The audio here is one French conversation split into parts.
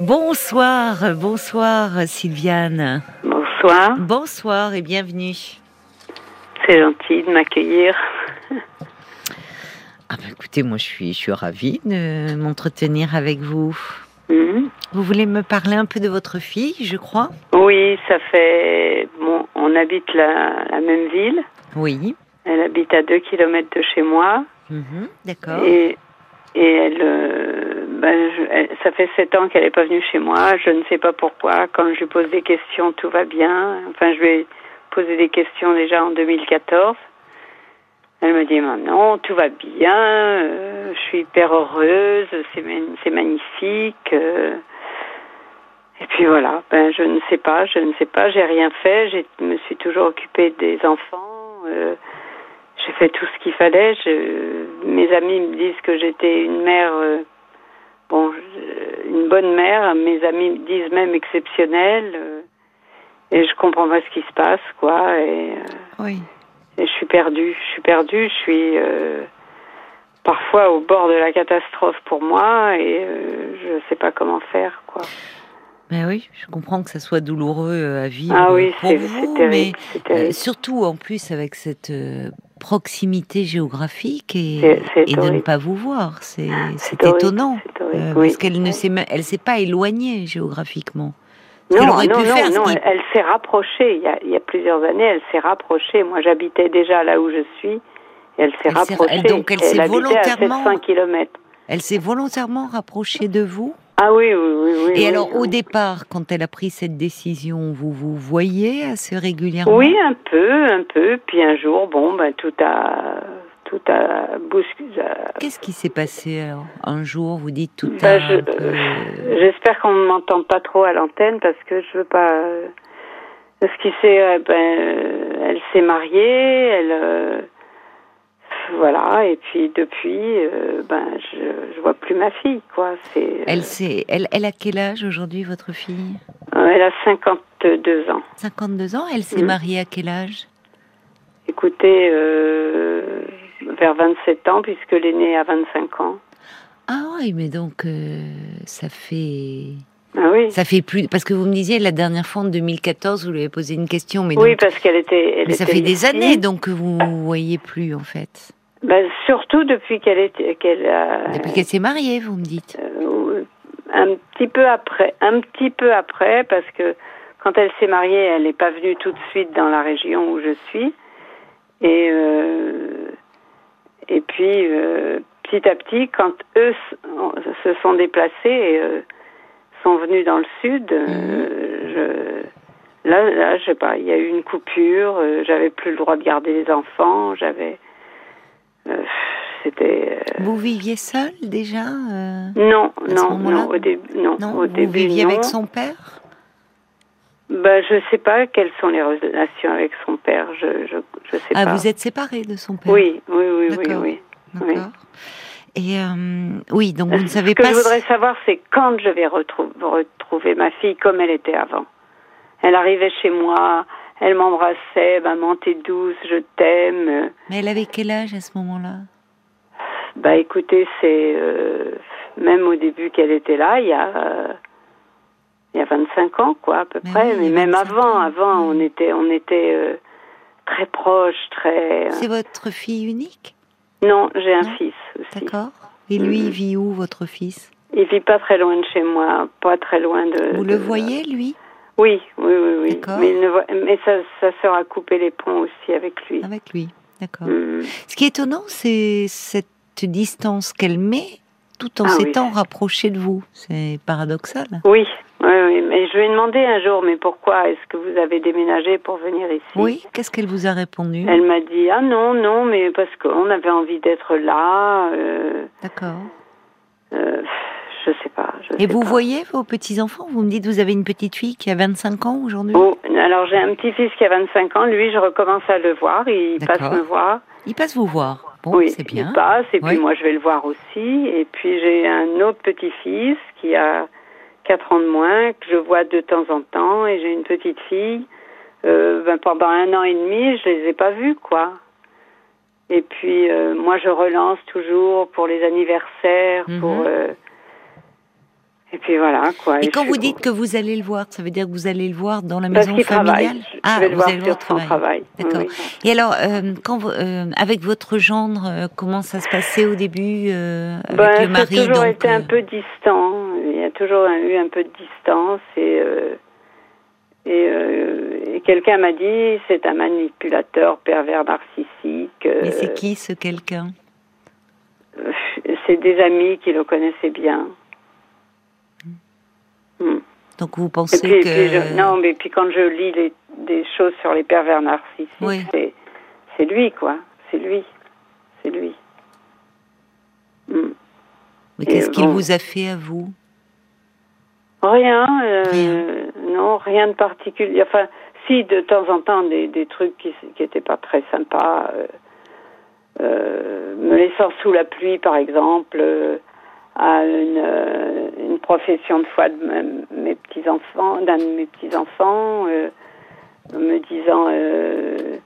Bonsoir, bonsoir Sylviane. Bonsoir. Bonsoir et bienvenue. C'est gentil de m'accueillir. Ah bah écoutez, moi je suis, je suis ravie de m'entretenir avec vous. Mhm. Vous voulez me parler un peu de votre fille, je crois? Oui, ça fait. Bon, on habite la, la même ville. Oui. Elle habite à 2 km de chez moi. Mhm, D'accord. Et, et elle, euh, ben, je- elle- ça fait sept ans qu'elle n'est pas venue chez moi. Je ne sais pas pourquoi. Quand je lui pose des questions, tout va bien. Enfin, je lui ai posé des questions déjà en 2014. Elle me dit non, tout va bien. euh, je suis hyper heureuse. C'est c'est magnifique. euh. et puis voilà. Ben, je ne sais pas. Je ne sais pas. J'ai rien fait. Je me suis toujours occupée des enfants. euh, j'ai fait tout ce qu'il fallait. Je, mes amis me disent que j'étais une mère, bon, je- une bonne mère. Mes amis me disent même exceptionnelle. euh, et je comprends pas ce qui se passe, quoi. Et, euh, Oui. et je suis perdue. Je suis perdue. Je suis euh, parfois au bord de la catastrophe pour moi et euh, je sais pas comment faire, quoi. Mais oui, je comprends que ça soit douloureux euh, à vivre Ah oui, pour vous, terrible. mais euh, surtout en plus avec cette euh, proximité géographique et, de ne pas vous voir, c'est horrible, étonnant. euh, oui. Parce qu'elle ne s'est, même- elle s'est pas éloignée géographiquement. Non, non, non, elle, s'est rapprochée. Il y, a, il y a plusieurs années, elle s'est rapprochée. Moi, j'habitais déjà là où je suis. Et elle s'est rapprochée. elle- donc elle s'est à volontairement- 700 km. Elle s'est volontairement rapprochée de vous? Ah oui, oui, oui. oui Et oui, alors, au départ, quand elle a pris cette décision, vous vous voyez assez régulièrement? Oui, un peu, un peu. Puis un jour, bon, ben, tout a, tout a bousculé. Qu'est-ce qui s'est passé alors? Un jour, vous dites tout Ben, je- un peu- J'espère qu'on ne m'entend pas trop à l'antenne parce que je veux pas. euh, Ce qui s'est, euh, ben, euh, elle s'est mariée, elle, euh, voilà, et puis depuis, euh, ben, je, je vois plus ma fille, quoi. C'est, euh, Elle, s'est- elle, elle a quel âge aujourd'hui, votre fille? Euh, elle a 52 ans. 52 ans. Elle s'est Mhm. mariée à quel âge? Écoutez, vers 27 ans, puisque l'aîné a 25 ans. Ah oui, mais donc ça fait Ah oui. ça fait plus parce que vous me disiez la dernière fois en 2014 vous lui avez posé une question, mais, Oui, donc- parce qu'elle était. Elle mais ça fait des années donc que vous ne voyez plus en fait. Ben, surtout depuis qu'elle était, qu'elle a. Depuis qu'elle s'est mariée, vous me dites. Euh, un petit peu après, un petit peu après, parce que quand elle s'est mariée, elle n'est pas venue tout de suite dans la région où je suis. Et, euh, et puis, euh, petit à petit, quand eux se sont déplacés et euh, sont venus dans le sud, euh, je, là, là, je sais pas, il y a eu une coupure, euh, j'avais plus le droit de garder les enfants, j'avais. Euh, C'était. euh, Vous viviez seule déjà euh, non, non, non, au début, non, Non, au vous début, viviez non. avec son père? Bah, je sais pas quelles sont les relations avec son père. Je, je, je sais Ah, pas. vous êtes séparée de son père? Oui, oui, oui, oui, oui. D'accord. Et euh, oui, donc vous ne savez Ce que pas. je si- voudrais savoir, c'est quand je vais retrou- retrouver ma fille comme elle était avant. Elle arrivait chez moi, elle m'embrassait, maman t'es douce, je t'aime. Mais elle avait quel âge à ce moment-là? Bah écoutez, c'est euh, même au début qu'elle était là, il y a euh, il y a 25 ans quoi à peu Mais près, oui, mais même 25 avant, ans, avant on était on était euh, très proches, très. euh, C'est votre fille unique? Non, j'ai un Non fils aussi. D'accord. Et lui, il Mhm. vit où, votre fils? Il vit pas très loin de chez moi, pas très loin de. Vous de- le voyez, lui? Oui, oui, oui, oui. Mais, il ne voit- mais sa, sa sœur a coupé les ponts aussi avec lui. Avec lui. D'accord. Mm. Ce qui est étonnant, c'est cette distance qu'elle met tout en Ah oui. s'étant rapprochée de vous. C'est paradoxal. Oui, oui, oui. Mais je lui ai demandé un jour, mais pourquoi est-ce que vous avez déménagé pour venir ici? Oui, qu'est-ce qu'elle vous a répondu? Elle m'a dit ah non non mais parce qu'on avait envie d'être là. Euh, D'accord. euh, je sais pas. Je Et sais vous pas. voyez vos petits-enfants? Vous me dites vous avez une petite fille qui a 25 ans aujourd'hui? Oh, alors j'ai un petit-fils qui a 25 ans. Lui, je recommence à le voir. Il passe me voir. Il passe vous voir. Bon, oui, c'est bien. il passe et puis Oui. moi je vais le voir aussi. Et puis j'ai un autre petit-fils qui a 4 ans de moins que je vois de temps en temps et j'ai une petite fille. Euh, ben, pendant un an et demi, je les ai pas vus quoi. Et puis euh, moi je relance toujours pour les anniversaires, Mhm. pour euh, Et puis voilà, quoi. Et, Et quand vous dites que vous allez le voir, ça veut dire que vous allez le voir dans la maison familiale travaille. Je- Ah, vais le vous voir allez le voir son travailler. travail. D'accord. Oui, oui. Et alors, euh, quand vous, euh, avec votre gendre, euh, comment ça se passait au début euh, avec Ben, le ça a mari toujours donc, été un euh, peu distant. Il y a toujours eu un peu de distance et euh, et, euh, et quelqu'un m'a dit c'est un manipulateur pervers narcissique. Mais c'est qui ce quelqu'un? C'est des amis qui le connaissaient bien. Hmm. Donc vous Et pensez et que puis je- non, mais puis quand je lis les, des choses sur les pervers narcissiques, Oui. c'est lui quoi, c'est lui, c'est lui. Hmm. mais qu'est-ce qu'il bon. vous a fait à vous? Rien, euh, Rien. non, rien de particulier. Enfin, si de temps en temps des, des trucs qui qui étaient pas très sympas, euh, euh, me laissant sous la pluie par exemple, à une, euh, une profession de foi de mes petits enfants, d'un de mes petits enfants, me disant euh,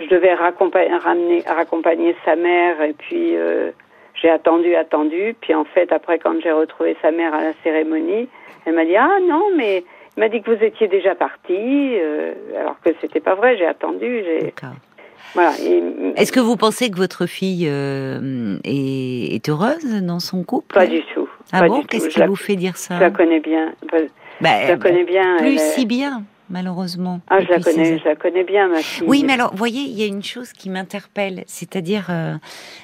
je devais raccompagner, ramener, raccompagner sa mère et puis euh, j'ai attendu, attendu. Puis en fait, après, quand j'ai retrouvé sa mère à la cérémonie, elle m'a dit Ah non, mais il m'a dit que vous étiez déjà parti, euh, alors que c'était pas vrai. J'ai attendu. J'ai. Voilà. Est-ce que vous pensez que votre fille euh, est, est heureuse dans son couple? Pas du tout. Ah pas bon? Qu'est-ce qui vous fait dire ça? Je la connais bien. Bah, je la connais bien. Plus elle si bien, malheureusement. Ah, je la ces connais. Je la connais bien, ma fille. Oui, mais alors, voyez, il y a une chose qui m'interpelle, c'est-à-dire, euh,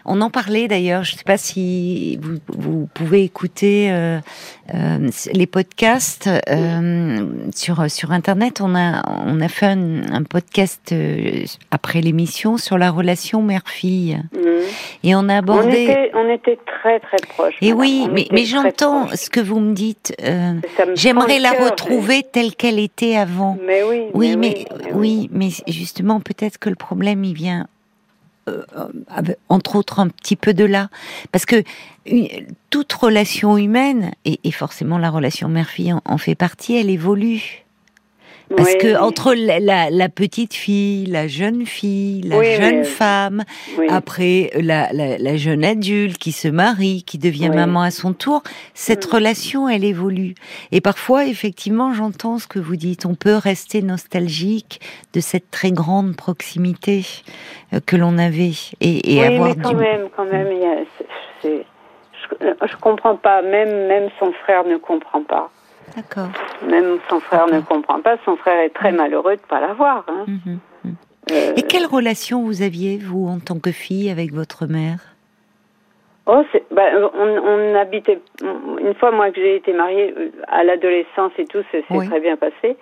on en parlait d'ailleurs, je ne sais pas si vous, vous pouvez écouter euh, euh, les podcasts sur sur internet. On a on a fait un, un podcast après l'émission sur la relation mère-fille Mhm. et on a On abordé. était, on était très très proches. Et madame. oui, On mais, j'entends ce que vous me dites. J'aimerais la cœur, retrouver telle qu'elle était avant. Mais oui. Oui, mais, mais oui, mais justement, peut-être que le problème, il vient, euh, euh, entre autres, un petit peu de là. Parce que une- toute relation humaine, et, et forcément la relation mère-fille en, en fait partie, elle évolue. Parce Oui, que oui. entre la, petite fille, la jeune fille, la Oui, jeune femme, après la, la- la jeune adulte qui se marie, qui devient maman à son tour, cette Mm. relation, elle évolue. Et parfois, effectivement, j'entends ce que vous dites. On peut rester nostalgique de cette très grande proximité euh, que l'on avait et, et oui, avoir mais quand du. même, quand même, il y a- c'est- c'est- je, je comprends pas. Même, même son frère ne comprend pas. D'accord. Même son frère ne comprend pas. Son frère est très malheureux de pas l'avoir. Hein. Mhm. Euh, Et quelle relation vous aviez vous en tant que fille avec votre mère? Oh, bah, on, on habitait. Une fois, moi, que j'ai été mariée euh, à l'adolescence et tout, c'est Oui. très bien passé.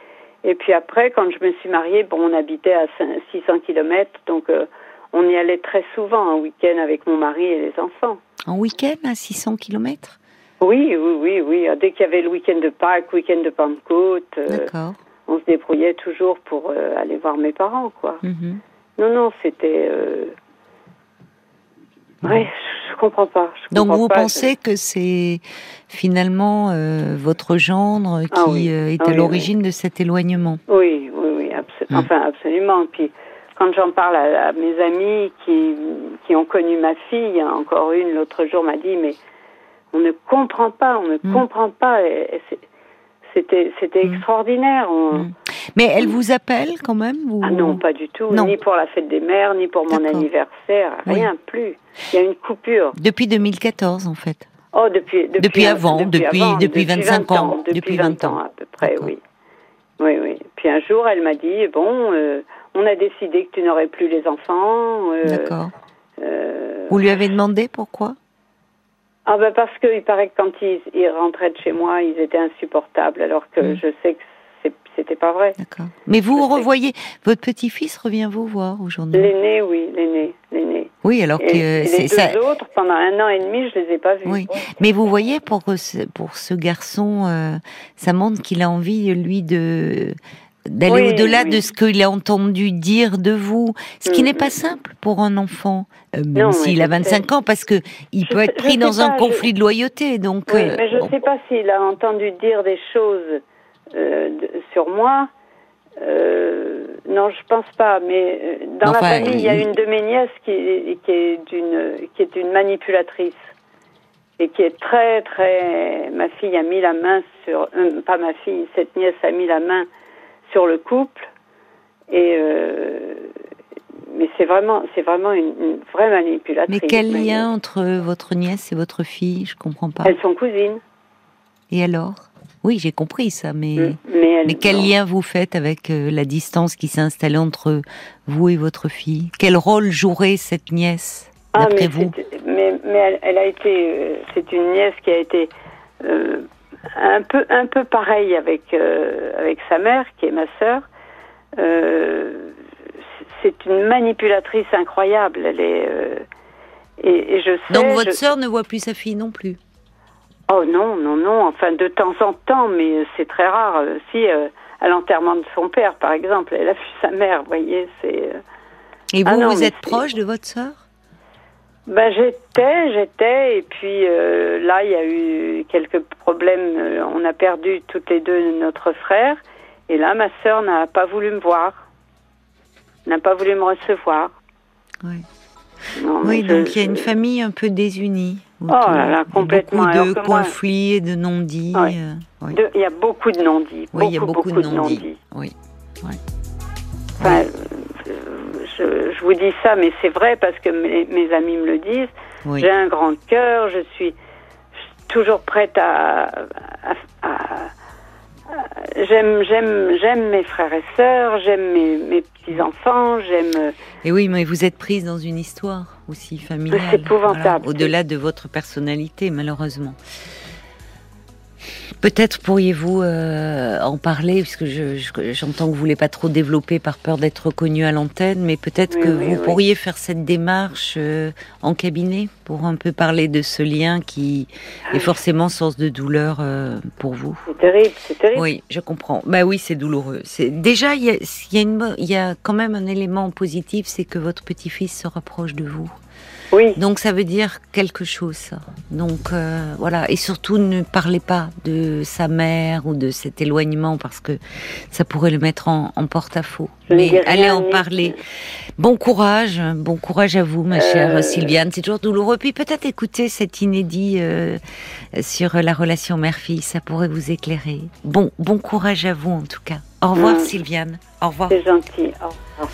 Et puis après, quand je me suis mariée, bon, on habitait à cin- 600 kilomètres, donc euh, on y allait très souvent un week-end avec mon mari et les enfants. En week-end à 600 km Oui, oui, oui, oui. Dès qu'il y avait le week-end de Pâques, week-end de Pentecôte, euh, on se débrouillait toujours pour euh, aller voir mes parents, quoi. Mhm. Non, non, c'était. Euh... Ouais, je, comprends pas. je Donc comprends vous pas, pensez que c'est finalement euh, votre gendre qui Ah oui. euh, est Ah à oui, l'origine de cet éloignement? Oui, oui, oui, abso- Mm. enfin absolument. Puis quand j'en parle à, à mes amis qui, qui ont connu ma fille, hein, encore une l'autre jour m'a dit mais on ne comprend pas, on ne Mm. comprend pas. Et- et c'est- C'était c'était Mm. extraordinaire. Mm. Mais elle vous appelle quand même. Ah non, pas du tout. Non. Ni pour la fête des mères, ni pour mon anniversaire, Oui. rien plus. Il y a une coupure. Depuis 2014 en fait. Oh, depuis depuis, Depuis avant, depuis- avant, depuis 25 20 ans, depuis, depuis 20 20 ans à peu près, oui. Oui, oui. Puis un jour, elle m'a dit bon, euh, on a décidé que tu n'aurais plus les enfants. euh, D'accord. euh, Vous lui avez demandé pourquoi? Ah ben parce qu'il paraît que quand ils, ils rentraient de chez moi, ils étaient insupportables, alors que Mm. je sais que c'était pas vrai. D'accord. Mais vous Je revoyez votre petit-fils revient vous voir aujourd'hui. L'aîné, oui, l'aîné, l'aîné. Oui, alors que et euh, les deux ça. autres, pendant un an et demi, je les ai pas vus. Oui, mais vous voyez pour ce, pour ce garçon, euh, ça montre qu'il a envie lui de d'aller Oui, au-delà oui. de ce qu'il a entendu dire de vous, ce qui Mm, n'est pas simple pour un enfant, euh, même s'il a 25 ans, parce que il Je peut sais- être pris sais dans un je- conflit de loyauté. Donc, Oui, euh, mais je ne bon. sais pas s'il a entendu dire des choses euh, sur moi. Non, je pense pas. Mais dans Enfin, la famille, il y a une de mes nièces qui, qui est d'une qui est une manipulatrice. et qui est très très. Ma fille a mis la main sur, pas ma fille, cette nièce a mis la main sur le couple et euh, mais c'est vraiment c'est vraiment une, une, vraie manipulatrice. Mais quel lien entre votre nièce et votre fille? Je comprends pas. Elles sont cousines. Et alors? Oui, j'ai compris ça, mais mm. mais, mais quel lien vous faites avec euh, la distance qui s'est installée entre vous et votre fille? Quel rôle jouerait cette nièce ah, d'après vous? Mais, mais elle, elle, a été, euh, c'est une nièce qui a été euh, un peu un peu pareille avec euh, avec sa mère, qui est ma sœur. c'est une manipulatrice incroyable. Elle est et, et, je sais. Donc votre sœur ne voit plus sa fille non plus? Oh non, non, non. Enfin, de temps en temps, mais c'est très rare. Si, euh, à l'enterrement de son père, par exemple, elle a vu sa mère, vous voyez, c'est... Euh. Et vous, ah vous êtes proche de votre sœur? Ben, j'étais, j'étais, et puis euh, là, il y a eu quelques problèmes. On a perdu toutes les deux notre frère, et là, ma sœur n'a pas voulu me voir, n'a pas voulu me recevoir. Oui. oui, donc il y a une famille un peu désunie. Oh là là, complètement. Beaucoup de conflits et de non-dits. Euh, il y a beaucoup de non-dits. Oui, il y a beaucoup, de non-dits. oui. Enfin, je, je, vous dis ça, mais c'est vrai parce que mes, mes, amis me le disent. J'ai un grand cœur, je suis toujours prête à, à, à j'aime, j'aime, j'aime mes frères et sœurs, j'aime mes, mes petits enfants, j'aime. Et oui, mais vous êtes prise dans une histoire aussi familiale. C'est épouvantable. Au-delà de votre personnalité, malheureusement. Peut-être pourriez-vous euh, en parler, puisque j'entends que vous voulez pas trop développer par peur d'être reconnu à l'antenne, mais peut-être que vous pourriez faire cette démarche euh, en cabinet pour un peu parler de ce lien qui est forcément source de douleur euh, pour vous. C'est terrible, c'est terrible. Oui, je comprends. Bah oui, c'est douloureux. Déjà il y a, y, a une, y a quand même un élément positif, c'est que votre petit-fils se rapproche de vous. Oui. Donc ça veut dire quelque chose. Ça. Donc euh, voilà, et surtout ne parlez pas de sa mère ou de cet éloignement parce que ça pourrait le mettre en, en porte-à-faux. Mais allez en parler. Bon courage, bon courage à vous, ma chère euh... Sylviane. C'est toujours douloureux. Puis peut-être écouter cet inédit euh, sur la relation mère-fille, ça pourrait vous éclairer. Bon, bon courage à vous en tout cas. Au revoir, mmh. Sylviane. Au revoir. C'est gentil. Au revoir.